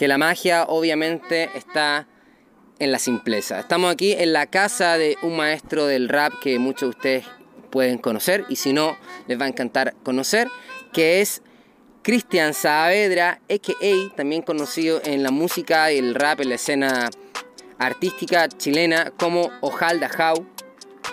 que la magia obviamente está en la simpleza. Estamos aquí en la casa de un maestro del rap que muchos de ustedes pueden conocer y si no, les va a encantar conocer, que es Cristian Saavedra, a.k.a. también conocido en la música y el rap, en la escena artística chilena como Ojalda How.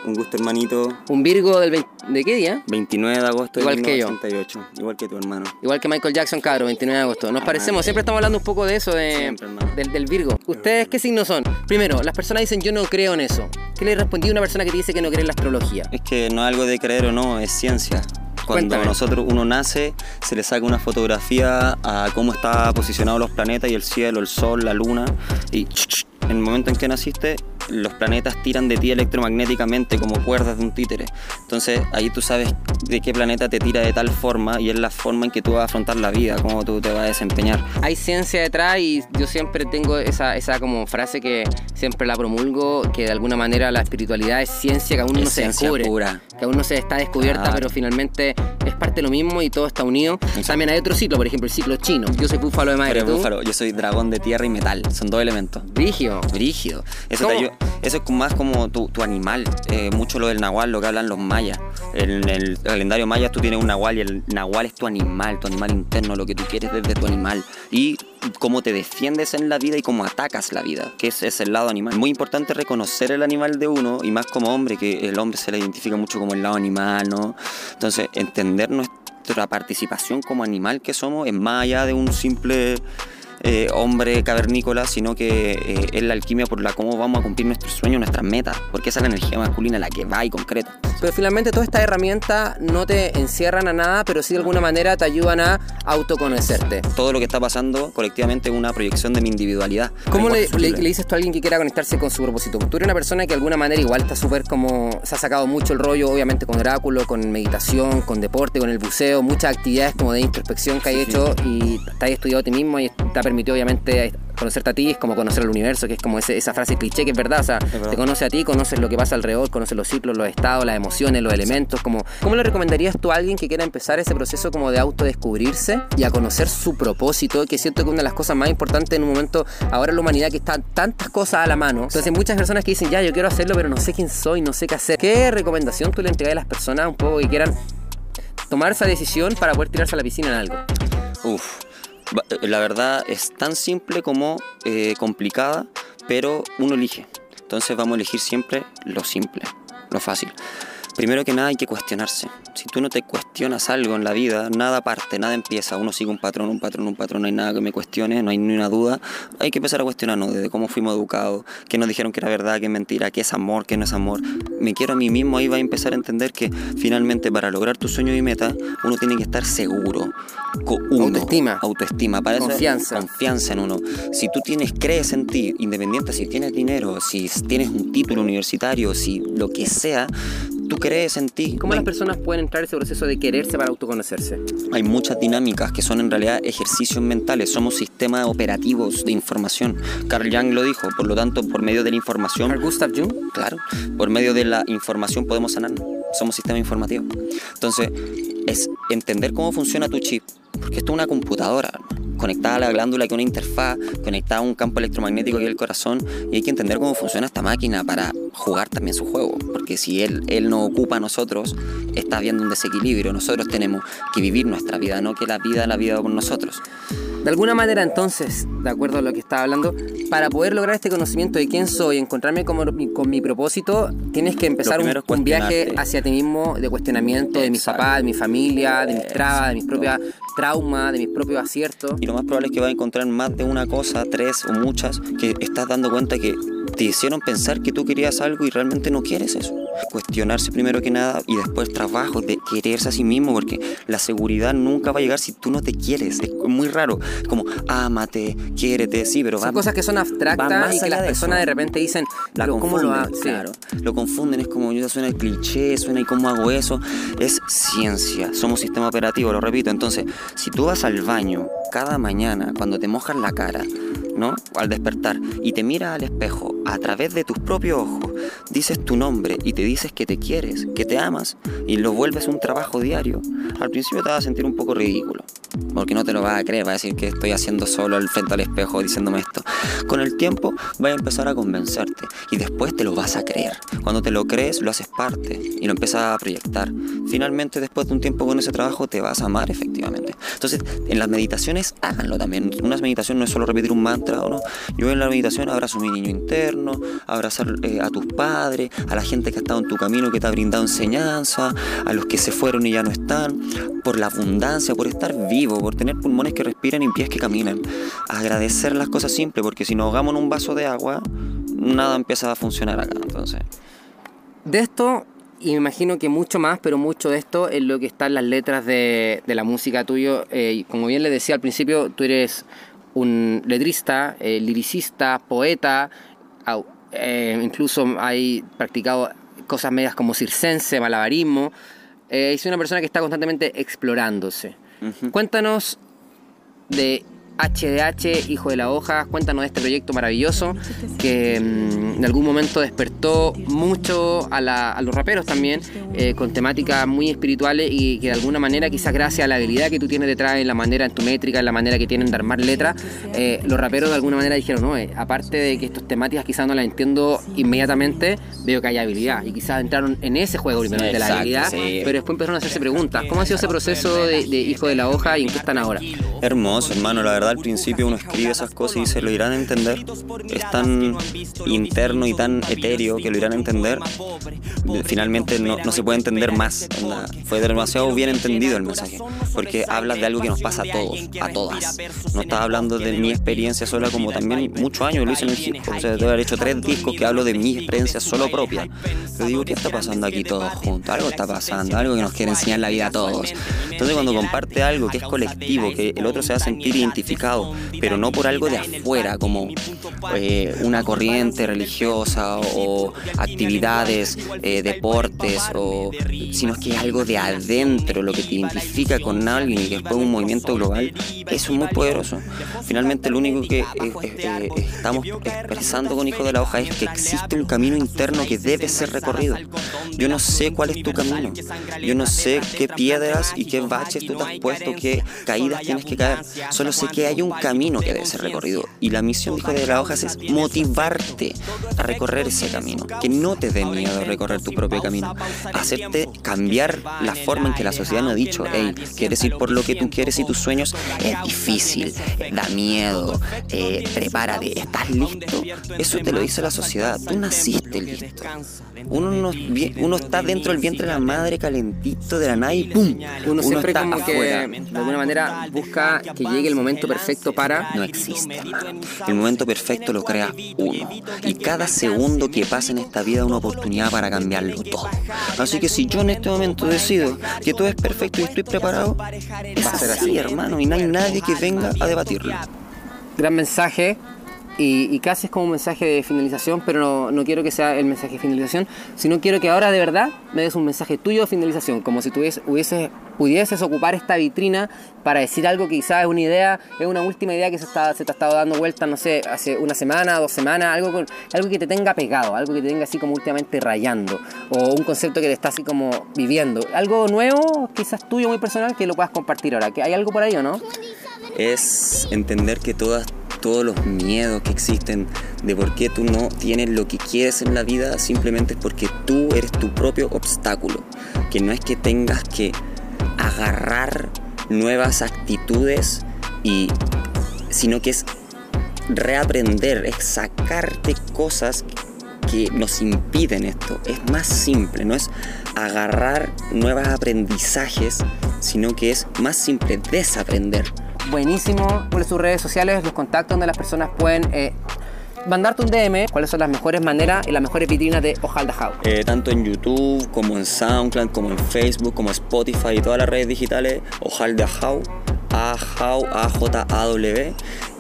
Un gusto, hermanito. Un Virgo del ¿de qué día? 29 de agosto igual de Igual que tu hermano. Igual que Michael Jackson, cabro, 29 de agosto. Nos ah, parecemos, siempre estamos hablando un poco de eso, de, del, del, Virgo. ¿Ustedes qué signos son? Primero, las personas dicen yo no creo en eso. ¿Qué le respondí a una persona que te dice que no cree en la astrología? Es que no es algo de creer o no, es ciencia. Cuando nosotros uno nace, se le saca una fotografía a cómo está posicionado los planetas y el cielo, el sol, la luna, y en el momento en que naciste, los planetas tiran de ti electromagnéticamente como cuerdas de un títere. Entonces ahí tú sabes de qué planeta te tira de tal forma y es la forma en que tú vas a afrontar la vida, cómo tú te vas a desempeñar. Hay ciencia detrás y yo siempre tengo esa, esa como frase que siempre la promulgo, que de alguna manera la espiritualidad es ciencia que aún no se descubre, pura. que aún no se está descubierta, pero finalmente es parte de lo mismo y todo está unido. También hay otro ciclo, por ejemplo el ciclo chino. Yo soy búfalo de madre. Búfalo, yo soy dragón de tierra y metal, son dos elementos. Brigio. Brigio. Eso te eso es más como tu, animal, eh, mucho lo del nahual, lo que hablan los mayas. En el calendario maya tú tienes un nahual y el nahual es tu animal, tu animal interno, lo que tú quieres desde tu animal. Y cómo te defiendes en la vida y cómo atacas la vida, que es, es el lado animal. Muy importante reconocer el animal de uno y más como hombre, que el hombre se le identifica mucho como el lado animal, ¿no? Entonces, entender nuestra participación como animal que somos es más allá de un simple eh, hombre cavernícola, sino que eh, es la alquimia por la cómo vamos a cumplir nuestros sueños, nuestras metas, porque esa es la energía masculina la que va y concreta. Pero finalmente todas estas herramientas no te encierran a nada, pero sí de alguna manera te ayudan a autoconocerte. Todo lo que está pasando colectivamente es una proyección de mi individualidad. ¿Cómo le, dices tú a alguien que quiera conectarse con su propósito? Tú eres una persona que de alguna manera igual está súper como... Se ha sacado mucho el rollo, obviamente, con oráculo, con meditación, con deporte, con el buceo, muchas actividades como de introspección que hay hecho y te has estudiado a ti mismo y te ha permitido obviamente conocerte a ti es como conocer el universo, que es como esa frase cliché que es verdad, o sea, te conoce a ti, conoces lo que pasa alrededor, conoces los ciclos, los estados, las emociones, los elementos, como ¿cómo le recomendarías tú a alguien que quiera empezar ese proceso como de autodescubrirse y a conocer su propósito, que siento que una de las cosas más importantes en un momento ahora en la humanidad que están tantas cosas a la mano, entonces muchas personas que dicen, ya, yo quiero hacerlo, pero no sé quién soy, no sé qué hacer. ¿Qué recomendación tú le entregas a las personas un poco que quieran tomar esa decisión para poder tirarse a la piscina en algo? Uf, la verdad es tan simple como eh, complicada, pero uno elige. Entonces vamos a elegir siempre lo simple, lo fácil. Primero que nada hay que cuestionarse. Si tú no te cuestionas algo en la vida, nada parte, nada empieza. Uno sigue un patrón, un patrón, un patrón, no hay nada que me cuestione, no hay ni una duda. Hay que empezar a cuestionarnos desde cómo fuimos educados, qué nos dijeron que era verdad, qué es mentira, qué es amor, qué no es amor. Me quiero a mí mismo, ahí va a empezar a entender que finalmente para lograr tu sueño y meta, uno tiene que estar seguro. Uno, autoestima. Autoestima, para confianza. confianza en uno. Si tú tienes, crees en ti, independiente si tienes dinero, si tienes un título universitario, si lo que sea, tú crees en ti. ¿Cómo las personas pueden entrar en ese proceso de quererse para autoconocerse? Hay muchas dinámicas que son en realidad ejercicios mentales, somos sistemas operativos de información. Carl Jung lo dijo, por lo tanto, por medio de la información... ¿Carl Gustav Jung? Claro, por medio de la información podemos sanarnos, somos sistema informativo. Entonces, es entender cómo funciona tu chip, porque esto es una computadora, conectada a la glándula que una interfaz, conectada a un campo electromagnético que el corazón, y hay que entender cómo funciona esta máquina para jugar también su juego, porque si él, él no ocupa a nosotros, está habiendo un desequilibrio, nosotros tenemos que vivir nuestra vida, no que la vida la vida con nosotros. De alguna manera entonces, de acuerdo a lo que estaba hablando, para poder lograr este conocimiento de quién soy, encontrarme con, con mi propósito, tienes que empezar un, viaje hacia ti mismo de cuestionamiento de mis papás, de mi familia, de mis trabas, de mis propias traumas, de mis propios aciertos. Y lo más probable es que vas a encontrar más de una cosa, tres o muchas, que estás dando cuenta que te hicieron pensar que tú querías algo y realmente no quieres eso. Cuestionarse primero que nada y después trabajo de quererse a sí mismo porque la seguridad nunca va a llegar si tú no te quieres. Es muy raro. Como, ámate, quiérete, sí, pero Son cosas que son abstractas y que las personas de repente dicen, la ¿cómo lo hago? Claro, lo confunden, es como, yo suena el cliché, suena y cómo hago eso. Es ciencia, somos sistema operativo, lo repito. Entonces, si tú vas al baño cada mañana, cuando te mojas la cara, ¿no? Al despertar y te miras al espejo a través de tus propios ojos dices tu nombre y te dices que te quieres, que te amas y lo vuelves un trabajo diario, al principio te vas a sentir un poco ridículo. Porque no te lo vas a creer, vas a decir que estoy haciendo solo al frente al espejo diciéndome esto. Con el tiempo vas a empezar a convencerte y después te lo vas a creer. Cuando te lo crees, lo haces parte y lo empiezas a proyectar. Finalmente, después de un tiempo con ese trabajo, te vas a amar efectivamente. Entonces, en las meditaciones, háganlo también. Una meditación no es solo repetir un mantra o no. Yo en la meditación abrazo a mi niño interno, abrazar eh, a tus padres, a la gente que ha estado en tu camino, que te ha brindado enseñanza, a los que se fueron y ya no están, por la abundancia, por estar vivo, por tener pulmones que respiran y pies que caminan. Agradecer las cosas simples, porque si nos ahogamos en un vaso de agua, nada empieza a funcionar acá. Entonces. De esto me imagino que mucho más, pero mucho de esto es lo que está en las letras de, la música tuyo. Eh, como bien le decía al principio, tú eres un letrista, eh, liricista, poeta, eh, incluso hay practicado cosas medias como circense, malabarismo. es una persona que está constantemente explorándose. Cuéntanos de HDH, Hijo de la Hoja, cuéntanos de este proyecto maravilloso que mm, en algún momento despertó mucho a, los raperos también, eh, con temáticas muy espirituales y que de alguna manera, quizás gracias a la habilidad que tú tienes detrás, en la manera, en tu métrica, en la manera que tienen de armar letras, eh, los raperos de alguna manera dijeron, no, eh, aparte de que estas temáticas quizás no las entiendo inmediatamente, veo que hay habilidad y quizás entraron en ese juego primero de la habilidad, pero después empezaron a hacerse preguntas. ¿Cómo ha sido ese proceso de, de Hijo de la Hoja y en qué están ahora? Hermoso, hermano, la verdad al principio uno escribe esas cosas y se lo irán a entender. Es tan interno y tan etéreo que lo irán a entender. Finalmente no, no se puede entender más. Fue demasiado bien entendido el mensaje. Porque habla de algo que nos pasa a todos, a todas. No está hablando de mi experiencia sola como también muchos años lo hice en el hip hop. O sea, haber hecho tres discos que hablo de mi experiencia solo propia. Pero digo, ¿qué está pasando aquí todos juntos? Algo está pasando, algo que nos quiere enseñar la vida a todos. Entonces cuando comparte algo que es colectivo, que el otro se va a sentir identificado, pero no por algo de afuera, como eh, una corriente religiosa o, actividades, eh, deportes, o, sino que es algo de adentro, lo que te identifica con alguien y después un movimiento global, eso es muy poderoso. Finalmente lo único que eh, estamos expresando con Hijo de la Hoja es que existe un camino interno que debe ser recorrido. Yo no sé cuál es tu camino, yo no sé qué piedras y qué baches tú te has puesto, qué caídas tienes que caer, solo sé que hay un camino que debe ser recorrido. Y la misión, dijo de las hojas, es motivarte a recorrer ese camino. Que no te dé miedo recorrer tu propio camino. Hacerte cambiar la forma en que la sociedad nos ha dicho, hey, quieres ir por lo que tú quieres y tus sueños, es difícil, da miedo, eh, prepárate, ¿estás listo? Eso te lo dice la sociedad. Tú naciste listo. Uno, no, uno está dentro del vientre de la madre calentito de la nada y ¡pum! Uno, siempre está como que de alguna manera busca que llegue el momento perfecto para... No existe, El momento perfecto lo crea uno. Y cada segundo que pasa en esta vida es una oportunidad para cambiarlo todo. Así que si yo en este momento decido que todo es perfecto y estoy preparado, va a ser así, hermano. Y no hay nadie que venga a debatirlo. Gran mensaje y, casi es como un mensaje de finalización, pero no, quiero que sea el mensaje de finalización, sino quiero que ahora de verdad me des un mensaje tuyo de finalización, como si tuvieses, pudieses ocupar esta vitrina para decir algo que quizás es una idea, es una última idea que se, está, se te ha estado dando vuelta, no sé, hace una semana, dos semanas, algo, con, algo que te tenga pegado, algo que te tenga así como últimamente rayando, o un concepto que te está así como viviendo. Algo nuevo, quizás tuyo, muy personal, que lo puedas compartir ahora. ¿Hay algo por ahí o no? Es entender que todas todos los miedos que existen de por qué tú no tienes lo que quieres en la vida, simplemente es porque tú eres tu propio obstáculo. Que no es que tengas que agarrar nuevas actitudes y sino que es reaprender, es sacarte cosas que nos impiden esto. Es más simple, no es agarrar nuevos aprendizajes, sino que es más simple desaprender buenísimo. por sus redes sociales, los contactos donde las personas pueden eh, mandarte un DM, cuáles son las mejores maneras y las mejores vitrinas de Ojalda House. Eh, tanto en YouTube, como en SoundCloud, como en Facebook, como Spotify y todas las redes digitales, Ojalda House AJAW, A-J-A-W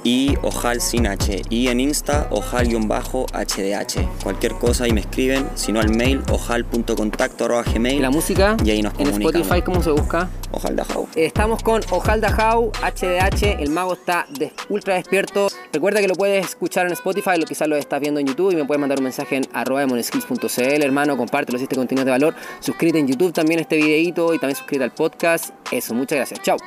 y Ojal sin H. Y en Insta, ojal-hdh. Cualquier cosa ahí me escriben, si no al mail, ojal.contacto.gmail. ¿La música? Y ahí nos ¿En Spotify cómo se busca? Ojal Estamos con Ojal Dajau, HDH. El mago está ultra despierto. Recuerda que lo puedes escuchar en Spotify, lo quizás lo estás viendo en YouTube y me puedes mandar un mensaje en arroba hermano, compártelo si este contenido es de valor. Suscríbete en YouTube también a este videito y también suscríbete al podcast. Eso, muchas gracias. Chao.